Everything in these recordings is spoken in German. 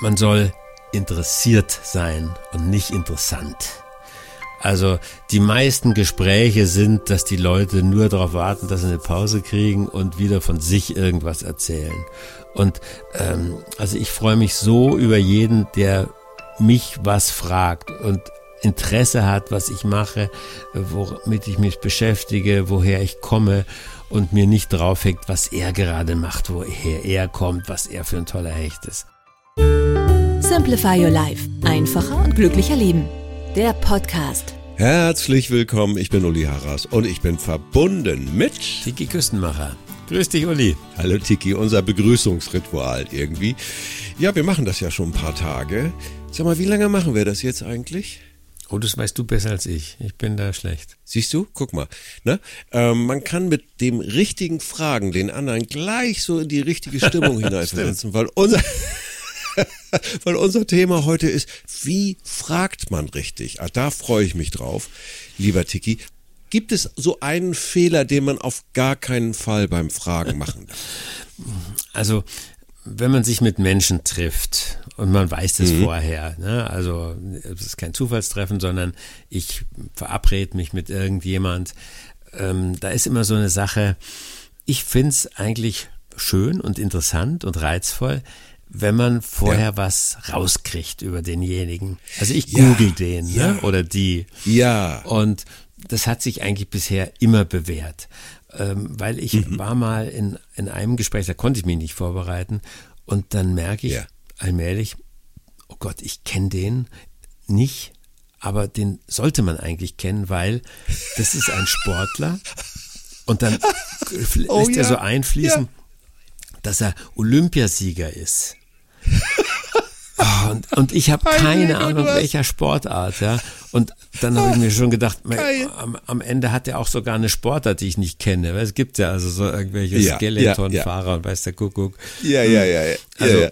man soll interessiert sein und nicht interessant. Also die meisten Gespräche sind, dass die Leute nur darauf warten, dass sie eine Pause kriegen und wieder von sich irgendwas erzählen. Und ähm, also ich freue mich so über jeden, der mich was fragt und Interesse hat, was ich mache, womit ich mich beschäftige, woher ich komme und mir nicht draufhängt, was er gerade macht, woher er kommt, was er für ein toller Hecht ist. Simplify Your Life. Einfacher und glücklicher Leben. Der Podcast. Herzlich willkommen, ich bin Uli Harras und ich bin verbunden mit Tiki Küstenmacher. Grüß dich, Uli. Hallo Tiki, unser Begrüßungsritual irgendwie. Ja, wir machen das ja schon ein paar Tage. Sag mal, wie lange machen wir das jetzt eigentlich? Oh, das weißt du besser als ich. Ich bin da schlecht. Siehst du? Guck mal. Ne? Ähm, man kann mit dem richtigen Fragen den anderen gleich so in die richtige Stimmung hineinversetzen, weil unser weil unser Thema heute ist, wie fragt man richtig? Ah, da freue ich mich drauf, lieber Tiki. Gibt es so einen Fehler, den man auf gar keinen Fall beim Fragen machen darf? Also, wenn man sich mit Menschen trifft und man weiß das mhm. vorher, ne? also es ist kein Zufallstreffen, sondern ich verabrede mich mit irgendjemand, ähm, da ist immer so eine Sache, ich finde es eigentlich schön und interessant und reizvoll, wenn man vorher ja. was rauskriegt über denjenigen. Also ich google ja, den ne? ja. oder die. Ja. Und das hat sich eigentlich bisher immer bewährt. Ähm, weil ich mhm. war mal in, in einem Gespräch, da konnte ich mich nicht vorbereiten. Und dann merke ich allmählich, oh Gott, ich kenne den nicht, aber den sollte man eigentlich kennen, weil das ist ein Sportler. Und dann oh, lässt er so einfließen, dass er Olympiasieger ist. Oh, und, und ich habe keine Ahnung, welcher Sportart, ja. Und dann habe ich mir schon gedacht, am, am, Ende hat er auch sogar eine Sportart, die ich nicht kenne. Weil es gibt ja also so irgendwelche ja, Skeletonfahrer ja, ja. und weiß der Kuckuck. Ja, ja, ja. ja. Also, ja,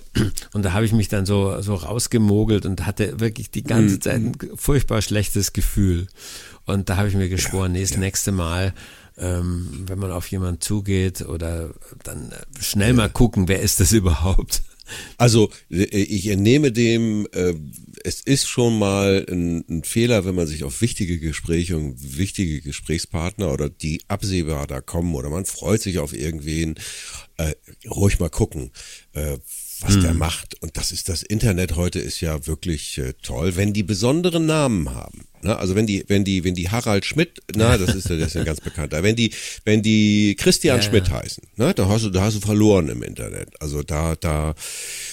Und da habe ich mich dann so, so rausgemogelt und hatte wirklich die ganze mhm, Zeit ein mhm. furchtbar schlechtes Gefühl. Und da habe ich mir geschworen, nee, das nächste Mal ähm, wenn man auf jemanden zugeht oder dann schnell mal gucken, wer ist das überhaupt? Also äh, ich entnehme dem, äh, es ist schon mal ein, ein, Fehler, wenn man sich auf wichtige Gespräche und wichtige Gesprächspartner oder die absehbar da kommen oder man freut sich auf irgendwen, äh, ruhig mal gucken. Äh, was hm. der macht. Und das ist das Internet heute ist ja wirklich äh, toll, wenn die besonderen Namen haben. Ne? Also wenn die, wenn die, wenn die Harald Schmidt, na, das ist, das ist ja ganz bekannt. Wenn die, wenn die Christian ja, Schmidt ja. heißen, ne, da hast du, da hast du verloren im Internet. Also da, da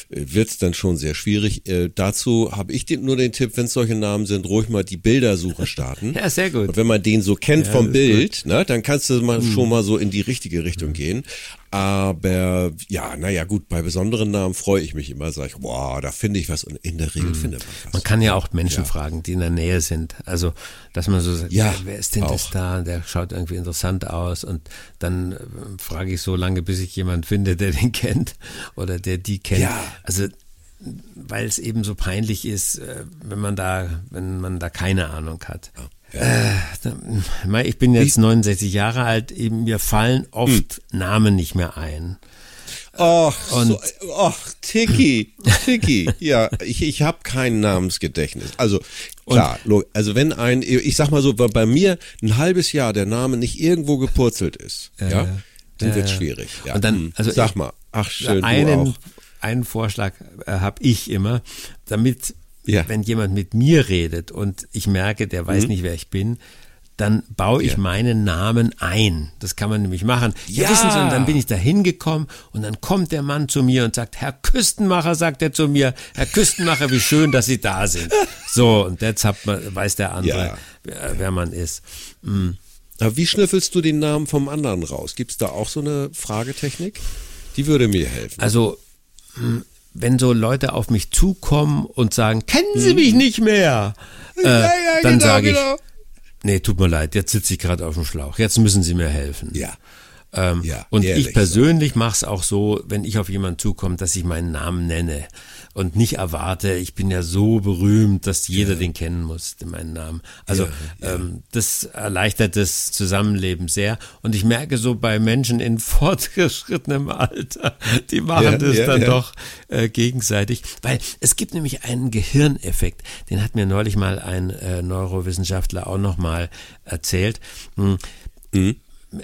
wird's dann schon sehr schwierig. Äh, dazu habe ich den, nur den Tipp, wenn es solche Namen sind, ruhig mal die Bildersuche starten. ja, sehr gut. Und wenn man den so kennt ja, vom Bild, ne, dann kannst du mal hm. schon mal so in die richtige Richtung hm. gehen. Aber ja, naja, gut, bei besonderen Namen freue ich mich immer, sage ich, boah, da finde ich was und in der Regel mhm. findet man was. Man kann ja auch Menschen fragen, die in der Nähe sind. Also, dass man so sagt, ja, wer ist denn auch. das da? Der schaut irgendwie interessant aus und dann äh, frage ich so lange, bis ich jemand finde, der den kennt oder der die kennt. Ja. Also, weil es eben so peinlich ist, äh, wenn man da, wenn man da keine Ahnung hat. Ja. Äh, ich bin jetzt 69 Jahre alt, eben mir fallen oft hm. Namen nicht mehr ein. Ach, und so, ach, Tiki, Tiki. ja, ich, ich habe kein Namensgedächtnis. Also klar, und, also wenn ein, ich sag mal so, bei mir ein halbes Jahr der Name nicht irgendwo gepurzelt ist, äh, ja, dann äh, wird's schwierig. Ja. Und dann, hm. also sag mal, ach schön, einen, du auch. einen Vorschlag äh, habe ich immer, damit ja. wenn jemand mit mir redet und ich merke, der weiß mhm. nicht, wer ich bin, dann baue ich ja. meinen Namen ein. Das kann man nämlich machen. Ja, ja, wissen Sie, und dann bin ich da hingekommen und dann kommt der Mann zu mir und sagt, Herr Küstenmacher, sagt er zu mir, Herr Küstenmacher, wie schön, dass Sie da sind. So, und jetzt hat man, weiß der andere, ja. wer, wer, man ist. Mhm. Aber wie schnüffelst du den Namen vom anderen raus? Gibt es da auch so eine Fragetechnik? Die würde mir helfen. Also, hm, wenn so Leute auf mich zukommen und sagen, kennen Sie hm. mich nicht mehr, äh, dann genau, sage ich, genau. Nee, tut mir leid, jetzt sitze ich gerade auf dem Schlauch, jetzt müssen Sie mir helfen. Ja. Ähm, ja und ich persönlich so. mache es auch so, wenn ich auf jemanden zukomme, dass ich meinen Namen nenne. Und nicht erwarte, ich bin ja so berühmt, dass jeder ja. den kennen muss, meinen Namen. Also ja, ja. Ähm, das erleichtert das Zusammenleben sehr. Und ich merke so bei Menschen in fortgeschrittenem Alter, die machen das dann doch äh, gegenseitig. Weil es gibt nämlich einen Gehirneffekt, den hat mir neulich mal ein äh, Neurowissenschaftler auch nochmal erzählt. Hm. Mhm.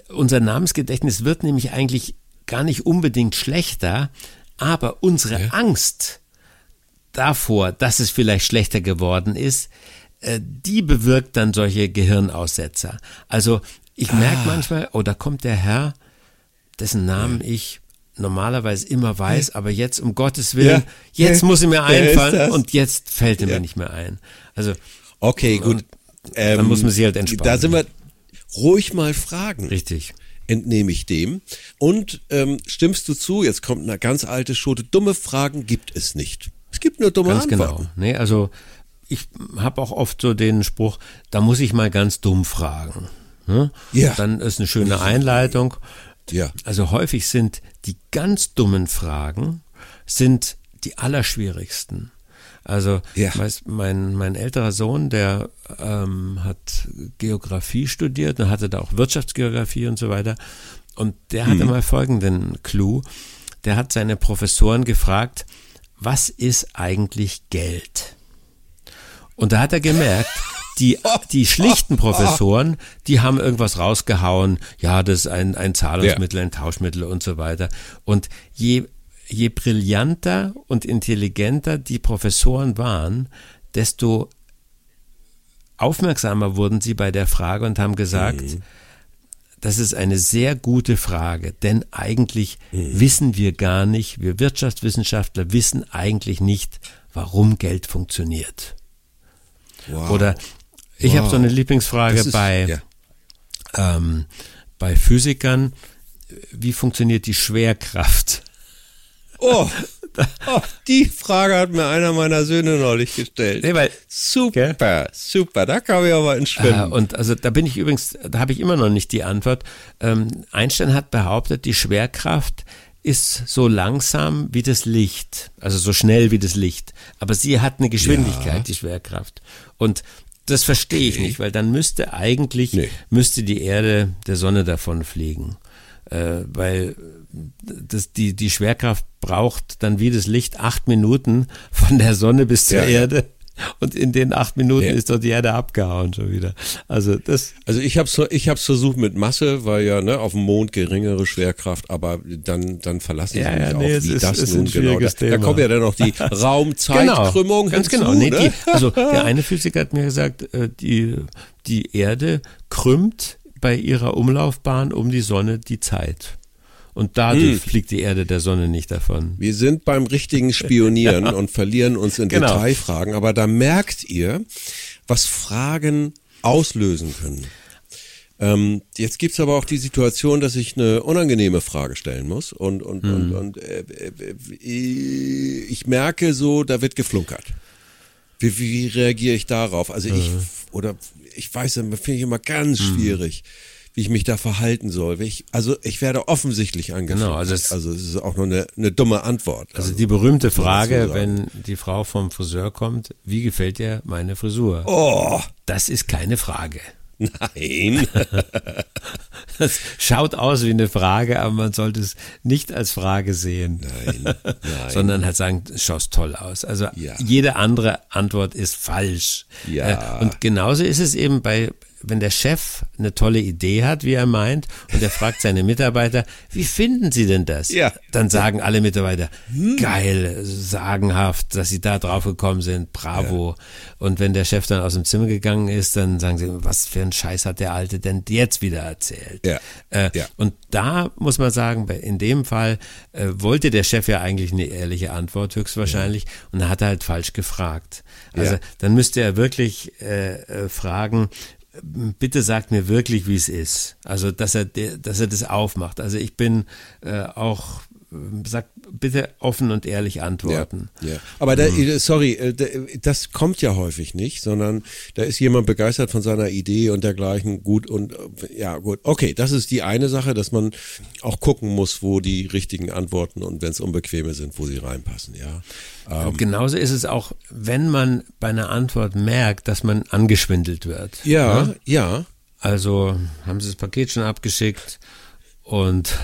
Unser Namensgedächtnis wird nämlich eigentlich gar nicht unbedingt schlechter, aber unsere Angst davor, dass es vielleicht schlechter geworden ist, äh, die bewirkt dann solche Gehirnaussetzer. Also ich merke ah. manchmal, oh, da kommt der Herr, dessen Namen ich normalerweise immer weiß, aber jetzt um Gottes Willen, ja. jetzt muss er mir einfallen und jetzt fällt er ja. mir nicht mehr ein. Also okay, gut. Ähm, dann muss man sich halt entspannen. Da sind wir ruhig mal fragen. Richtig. Entnehme ich dem. Und ähm, stimmst du zu? Jetzt kommt eine ganz alte Schote. Dumme Fragen gibt es nicht. Es gibt nur dumme ganz Antworten. Genau. Nee, also ich habe auch oft so den Spruch, da muss ich mal ganz dumm fragen. Ne? Ja. Dann ist eine schöne Einleitung. Ja. Also häufig sind die ganz dummen Fragen sind die allerschwierigsten. Also ja. mein, mein älterer Sohn, der ähm, hat Geografie studiert und hatte da auch Wirtschaftsgeografie und so weiter. Und der hatte mhm. mal folgenden Clou. Der hat seine Professoren gefragt, was ist eigentlich Geld? Und da hat er gemerkt, die, die schlichten Professoren, die haben irgendwas rausgehauen, ja, das ist ein, ein Zahlungsmittel, ein Tauschmittel und so weiter. Und je, je brillanter und intelligenter die Professoren waren, desto aufmerksamer wurden sie bei der Frage und haben gesagt, mhm. Das ist eine sehr gute Frage, denn eigentlich mhm. wissen wir gar nicht, wir Wirtschaftswissenschaftler wissen eigentlich nicht, warum Geld funktioniert. Wow. Oder ich wow. habe so eine Lieblingsfrage ist, bei, ja. ähm, bei Physikern. Wie funktioniert die Schwerkraft? Oh, oh, die Frage hat mir einer meiner Söhne neulich gestellt. Nee, weil, super, okay. super, da kam ich aber ins Schwimmen. Äh, und also da bin ich übrigens, da habe ich immer noch nicht die Antwort. Ähm, Einstein hat behauptet, die Schwerkraft ist so langsam wie das Licht, also so schnell wie das Licht. Aber sie hat eine Geschwindigkeit, ja. die Schwerkraft. Und das verstehe ich nicht, weil dann müsste eigentlich, nee. müsste die Erde der Sonne davon fliegen. Äh, weil das, die, die Schwerkraft braucht dann wie das Licht acht Minuten von der Sonne bis zur ja, Erde. Und in den acht Minuten ja. ist doch die Erde abgehauen schon wieder. Also das. Also ich habe ich hab's versucht mit Masse, weil ja ne, auf dem Mond geringere Schwerkraft, aber dann dann verlassen sie ja, mich ja, nee, auch, wie ist, das nun genau. Da, da, kommt ja dann noch die Raumzeitkrümmung genau, ganz hinzu, genau. Nee, ne? die, also der eine Physiker hat mir gesagt, äh, die die Erde krümmt bei ihrer Umlaufbahn um die Sonne die Zeit. Und dadurch hm. fliegt die Erde der Sonne nicht davon. Wir sind beim richtigen Spionieren ja. und verlieren uns in genau. Detailfragen. Aber da merkt ihr, was Fragen auslösen können. Ähm, jetzt gibt's aber auch die Situation, dass ich eine unangenehme Frage stellen muss. Und, und, hm. und, und äh, äh, ich merke so, da wird geflunkert. Wie, wie reagiere ich darauf? Also ich, hm. oder ich weiß, das finde ich immer ganz hm. schwierig wie ich mich da verhalten soll. Ich, also ich werde offensichtlich angefragt. Genau, also es, also es ist auch nur eine, eine dumme Antwort. Also, also die berühmte Frage, wenn die Frau vom Friseur kommt, wie gefällt dir meine Frisur? Oh, das ist keine Frage. Nein. das schaut aus wie eine Frage, aber man sollte es nicht als Frage sehen. Nein. Nein. Sondern halt sagen, schaust toll aus. Also ja. jede andere Antwort ist falsch. Ja. Äh, und genauso ist es eben bei wenn der Chef eine tolle Idee hat, wie er meint, und er fragt seine Mitarbeiter, wie finden Sie denn das? Ja. Dann sagen alle Mitarbeiter, hm. geil, sagenhaft, dass Sie da drauf gekommen sind, bravo. Ja. Und wenn der Chef dann aus dem Zimmer gegangen ist, dann sagen sie, was für ein Scheiß hat der Alte denn jetzt wieder erzählt? Ja. Äh, ja. Und da muss man sagen, in dem Fall äh, wollte der Chef ja eigentlich eine ehrliche Antwort höchstwahrscheinlich ja. und er hat halt falsch gefragt. Also dann müsste er wirklich äh, äh fragen, bitte sagt mir wirklich, wie es ist. Also, dass er, dass er das aufmacht. Also ich bin äh, auch sagt bitte offen und ehrlich antworten. Ja, ja. Aber da, mhm. sorry, äh, das kommt ja häufig nicht, sondern da ist jemand begeistert von seiner Idee und dergleichen. Gut und ja, gut. Okay, das ist die eine Sache, dass man auch gucken muss, wo die richtigen Antworten und wenn es unbequeme sind, wo sie reinpassen, ja. Ähm, genauso ist es auch, wenn man bei einer Antwort merkt, dass man angeschwindelt wird. Ja, ja. ja. Also haben Sie das Paket schon abgeschickt und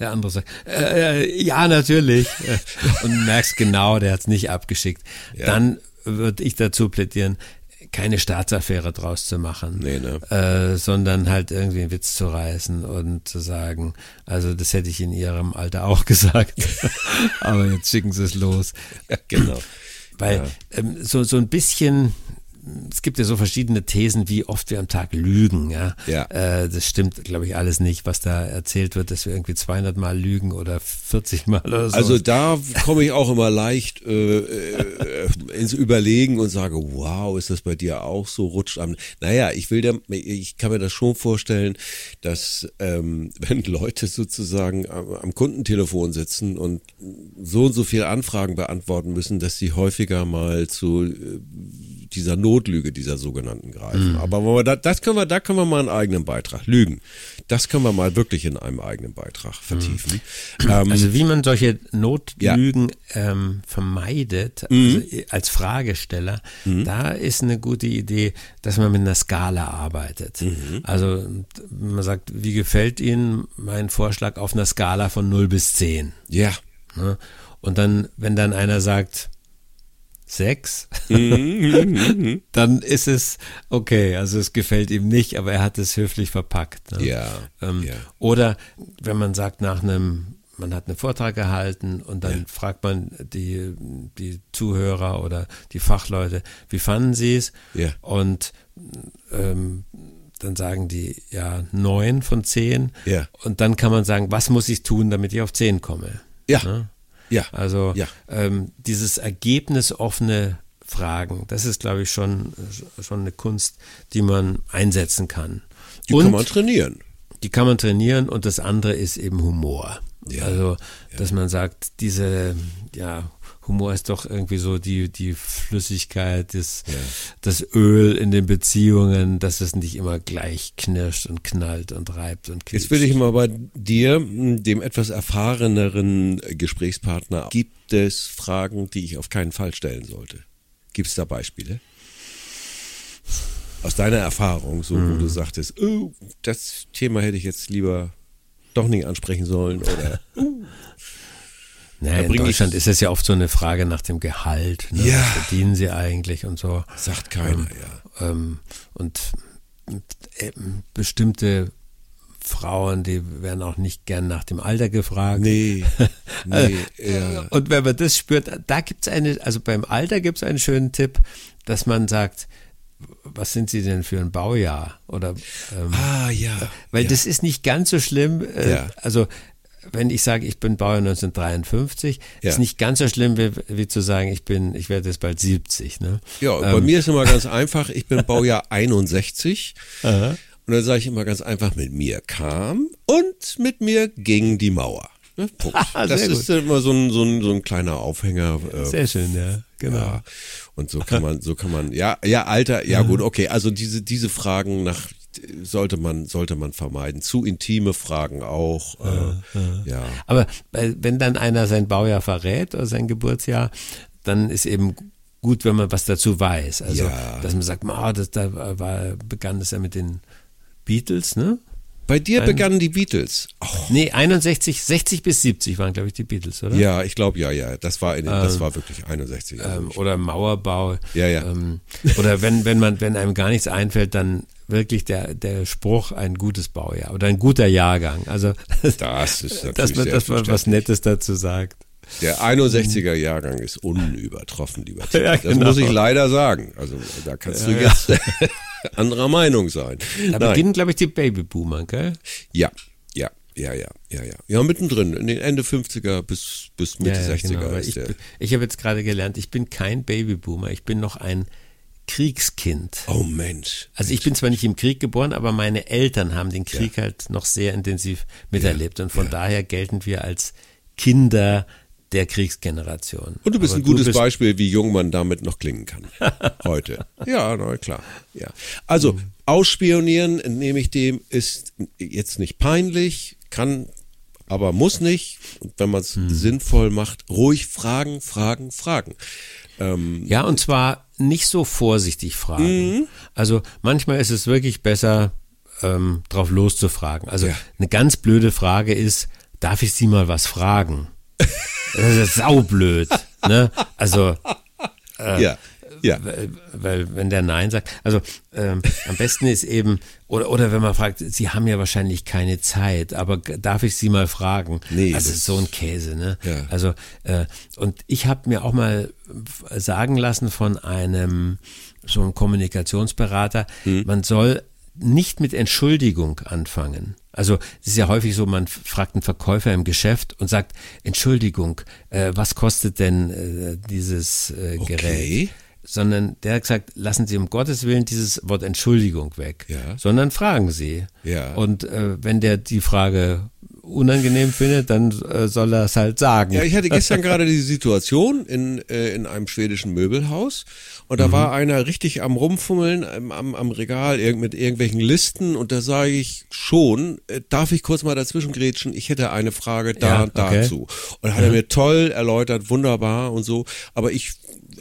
der andere sagt, äh, äh ja, natürlich. und merkst genau, der hat es nicht abgeschickt. Ja. Dann würde ich dazu plädieren, keine Staatsaffäre draus zu machen, nee, ne? äh, sondern halt irgendwie einen Witz zu reißen und zu sagen, also das hätte ich in ihrem Alter auch gesagt, aber jetzt schicken sie es los. Ja, genau. Weil ja. ähm, so, so ein bisschen es gibt ja so verschiedene Thesen, wie oft wir am Tag lügen. Ja, ja. Äh, das stimmt, glaube ich, alles nicht, was da erzählt wird, dass wir irgendwie 200 Mal lügen oder 40 Mal oder so. Also da komme ich auch immer leicht äh, äh, ins Überlegen und sage, wow, ist das bei dir auch so? Rutscht am. Naja, ich will, der, ich kann mir das schon vorstellen, dass ähm, wenn Leute sozusagen am, am Kundentelefon sitzen und so und so viele Anfragen beantworten müssen, dass sie häufiger mal zu äh, dieser Notlüge dieser sogenannten greifen. Mhm. Aber da, das können wir, da können wir mal einen eigenen Beitrag lügen. Das können wir mal wirklich in einem eigenen Beitrag vertiefen. Mhm. Ähm, also wie man solche Notlügen ja. ähm, vermeidet mhm. also als Fragesteller, mhm. da ist eine gute Idee, dass man mit einer Skala arbeitet. Mhm. Also man sagt, wie gefällt Ihnen mein Vorschlag auf einer Skala von 0 bis 10? Ja. Ne? Und dann, wenn dann einer sagt, sechs, mhm. dann ist es okay. Also es gefällt ihm nicht, aber er hat es höflich verpackt. Ne? Ja, ähm, ja, Oder wenn man sagt nach einem, man hat einen Vortrag gehalten und dann ja. fragt man die, die Zuhörer oder die Fachleute, wie fanden sie es? Ja. Und ähm, dann sagen die ja neun von zehn. Ja. Und dann kann man sagen, was muss ich tun, damit ich auf zehn komme? Ja. Ne? Ja. Also ja. Ähm, dieses ergebnisoffene Fragen, das ist, glaube ich, schon, schon eine Kunst, die man einsetzen kann. Die und kann man trainieren. Die kann man trainieren und das andere ist eben Humor. Ja. Also, dass man sagt, diese, ja, Humor ist doch irgendwie so die, die Flüssigkeit, das, ja. das Öl in den Beziehungen, dass es nicht immer gleich knirscht und knallt und reibt und quietscht. Jetzt will ich mal bei dir, dem etwas erfahreneren Gesprächspartner, gibt es Fragen, die ich auf keinen Fall stellen sollte? Gibt es da Beispiele? Aus deiner Erfahrung, so hm. wo du sagtest, oh, das Thema hätte ich jetzt lieber doch nicht ansprechen sollen oder uh, naja, in Deutschland ist es ja oft so eine Frage nach dem Gehalt. Ne? Ja. Was verdienen sie eigentlich und so. Sagt keiner, ähm, ja. Ähm, und äh, bestimmte Frauen, die werden auch nicht gern nach dem Alter gefragt. Nee, nee, ja. Und wenn man das spürt, da gibt es eine, also beim Alter gibt es einen schönen Tipp, dass man sagt, was sind Sie denn für ein Baujahr? Oder ähm, ah ja, weil ja. das ist nicht ganz so schlimm. Äh, ja. Also wenn ich sage, ich bin Baujahr 1953, ja. ist nicht ganz so schlimm, wie, wie, zu sagen, ich bin, ich werde jetzt bald 70. Ne? Ja, ähm. bei mir ist immer ganz einfach, ich bin Baujahr 61. Aha. Und dann sage ich immer ganz einfach, mit mir kam und mit mir ging die Mauer. Ne? das ist gut. immer so ein, so, ein, so ein kleiner Aufhänger. Äh, Sehr schön, ja, genau. Ja. Und so kann man, so kann man, ja, ja, Alter, ja gut, okay. Also diese, diese Fragen nach sollte man, sollte man vermeiden. Zu intime Fragen auch. Äh, äh, ja. Aber wenn dann einer sein Baujahr verrät oder sein Geburtsjahr, dann ist eben gut, wenn man was dazu weiß. Also, ja. dass man sagt, oh, das, da war, begann das ja mit den Beatles, ne? Bei dir Ein, begannen die Beatles. Oh. Nee, 61, 60 bis 70 waren, glaube ich, die Beatles, oder? Ja, ich glaube, ja, ja. Das war, in, ähm, das war wirklich 61. Also ähm, oder Mauerbau. Ja, ja. Ähm, oder wenn, wenn man, wenn einem gar nichts einfällt, dann wirklich der, der Spruch ein gutes Baujahr oder ein guter Jahrgang. Also, das ist dass man, dass man was Nettes dazu sagt. Der 61er Jahrgang ist unübertroffen, lieber Tim. Ja, genau. Das muss ich leider sagen. Also da kannst ja, du jetzt ja. anderer Meinung sein. Da Nein. beginnen, glaube ich, die Babyboomer, gell? Ja, ja, ja, ja, ja, ja. Ja, mittendrin, in den Ende 50er bis, bis Mitte ja, 60er. Genau. ich, ich habe jetzt gerade gelernt, ich bin kein Babyboomer, ich bin noch ein Kriegskind. Oh Mensch. Also ich bin zwar nicht im Krieg geboren, aber meine Eltern haben den Krieg ja. halt noch sehr intensiv miterlebt und von ja. daher gelten wir als Kinder der Kriegsgeneration. Und du bist Aber ein gutes bist Beispiel, wie jung man damit noch klingen kann. Heute. Ja, na klar. Ja. Also, mhm. ausspionieren, nehme ich dem, ist jetzt nicht peinlich, kann, aber muss nicht. Und wenn man es mhm. sinnvoll macht, ruhig fragen, fragen, fragen. Ähm, ja, und zwar nicht so vorsichtig fragen. Mhm. Also manchmal ist es wirklich besser, ähm, drauf loszufragen. Also ja. eine ganz blöde Frage ist, darf ich Sie mal was fragen? Das ist saublöd. ne? Also äh, ja. Ja. Weil, weil, wenn der Nein sagt, also ähm, am besten ist eben, oder, oder wenn man fragt, Sie haben ja wahrscheinlich keine Zeit, aber darf ich Sie mal fragen? Nee. Also so ein Käse, ne? Ja. Also, äh, und ich habe mir auch mal sagen lassen von einem so einem Kommunikationsberater, hm. man soll nicht mit Entschuldigung anfangen. Also es ist ja häufig so, man fragt einen Verkäufer im Geschäft und sagt, Entschuldigung, äh, was kostet denn äh, dieses äh, Gerät? Okay. Sondern der hat gesagt, lassen Sie um Gottes Willen dieses Wort Entschuldigung weg, ja. sondern fragen Sie. Ja. Und äh, wenn der die Frage unangenehm findet, dann äh, soll er es halt sagen. Ja, ich hatte gestern gerade die Situation in, äh, in einem schwedischen Möbelhaus und da mhm. war einer richtig am Rumfummeln am, am, am Regal mit irgendwelchen Listen und da sage ich schon, äh, darf ich kurz mal dazwischen grätschen? Ich hätte eine Frage da ja, okay. dazu. Und hat er mir toll erläutert, wunderbar und so, aber ich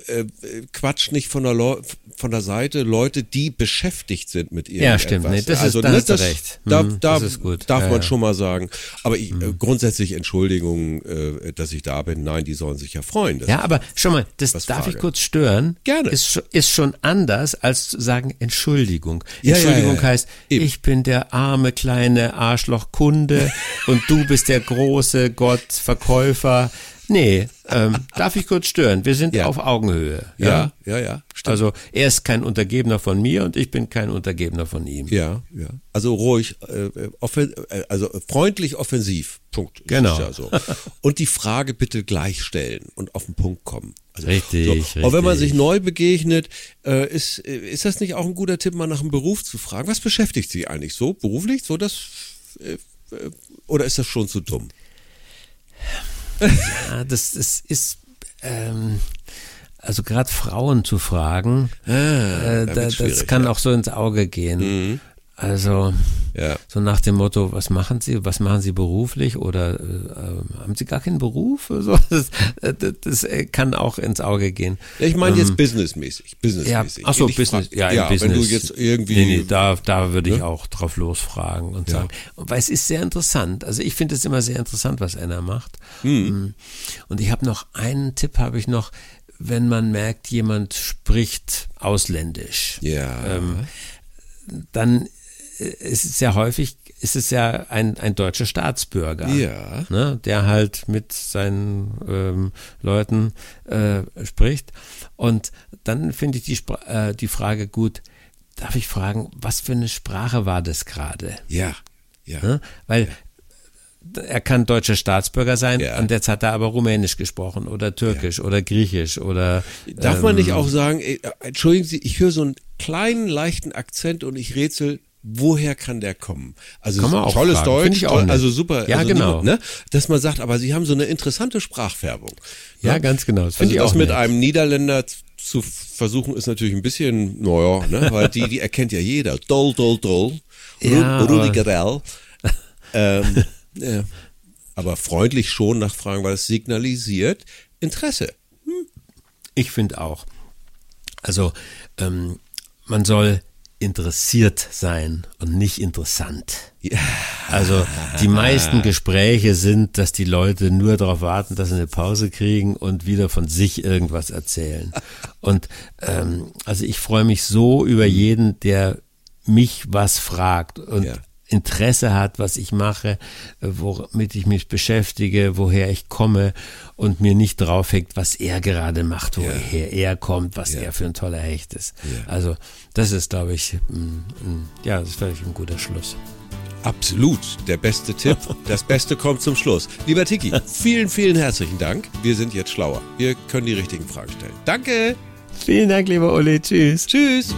äh, quatscht nicht von der, von der Seite Leute, die beschäftigt sind mit ihr. Ja, stimmt. Nee, das also, ist, da ne, das, recht. Da, hm, da das darf ja, man ja. schon mal sagen. Aber ich, hm. grundsätzlich Entschuldigung, äh, dass ich da bin. Nein, die sollen sich ja freuen. Ja, aber schon mal, das darf Frage. ich kurz stören. Gerne. Ist, ist schon anders, als zu sagen Entschuldigung. Ja, Entschuldigung heißt, Eben. ich bin der arme kleine Arschlochkunde und du bist der große Gottverkäufer. Nee, ähm, darf ich kurz stören? Wir sind ja. auf Augenhöhe. Ja, ja, ja. ja stimmt. Also er ist kein Untergebener von mir und ich bin kein Untergebener von ihm. Ja, ja. Also ruhig, äh, offen, äh, also freundlich offensiv. Punkt. Genau. Ja so. Und die Frage bitte gleich stellen und auf den Punkt kommen. Also, richtig, so. richtig. Und wenn man sich neu begegnet, äh, ist, äh, ist das nicht auch ein guter Tipp, mal nach einem Beruf zu fragen? Was beschäftigt Sie eigentlich so beruflich? So das, äh, äh, oder ist das schon zu dumm? Ja, das, das ist, ähm, also gerade Frauen zu fragen, ah, äh, da, das kann ja. auch so ins Auge gehen. Mhm. Also ja. so nach dem Motto, was machen Sie, was machen Sie beruflich oder äh, haben Sie gar keinen Beruf? So, das, das, das, kann auch ins Auge gehen. Ja, ich meine jetzt ähm, businessmäßig. businessmäßig. Ja, ach so, Business, ja, ja Business. wenn du jetzt irgendwie... Nee, nee, da, da würde ich auch drauf losfragen und sagen, weil es ist sehr interessant. Also ich finde es immer sehr interessant, was einer macht. Mhm. Und ich habe noch einen Tipp, habe ich noch, wenn man merkt, jemand spricht ausländisch. Ja. Ähm, dann es ist ja häufig, ist es ja ein, ein deutscher Staatsbürger, ja. ne, der halt mit seinen ähm, Leuten äh, spricht. Und dann finde ich die, äh, die Frage gut, darf ich fragen, was für eine Sprache war das gerade? Ja, ja. Ne? Weil ja. er kann deutscher Staatsbürger sein, ja. und jetzt hat er aber Rumänisch gesprochen oder Türkisch ja. oder Griechisch oder. Darf ähm, man nicht ähm, auch sagen, äh, entschuldigen Sie, ich höre so einen kleinen, leichten Akzent und ich rätsel, woher kann der kommen? Also kann man auch tolles fragen. Deutsch, ich auch also super. Ja, also genau. Ne, dass man sagt, aber sie haben so eine interessante Sprachfärbung. Ja, ne? ganz genau. Das also das mit nett. einem Niederländer zu versuchen ist natürlich ein bisschen, naja, ne, weil die, die erkennt ja jeder. Doll, doll, doll. Ja, Rudi Garell. ähm, ja. Aber freundlich schon nachfragen, weil es signalisiert Interesse. Hm. Ich finde auch. Also ähm, man soll interessiert sein und nicht interessant. Also die meisten Gespräche sind, dass die Leute nur darauf warten, dass sie eine Pause kriegen und wieder von sich irgendwas erzählen. Und ähm, also ich freue mich so über jeden, der mich was fragt und ja. Interesse hat, was ich mache, womit ich mich beschäftige, woher ich komme und mir nicht draufhängt, was er gerade macht, woher ja. er kommt, was ja. er für ein toller Hecht ist. Ja. Also das ist, glaube ich, ja, das ist vielleicht ein guter Schluss. Absolut, der beste Tipp. Das Beste kommt zum Schluss. Lieber Tiki, vielen, vielen herzlichen Dank. Wir sind jetzt schlauer. Wir können die richtigen Fragen stellen. Danke. Vielen Dank, lieber Uli. Tschüss. Tschüss.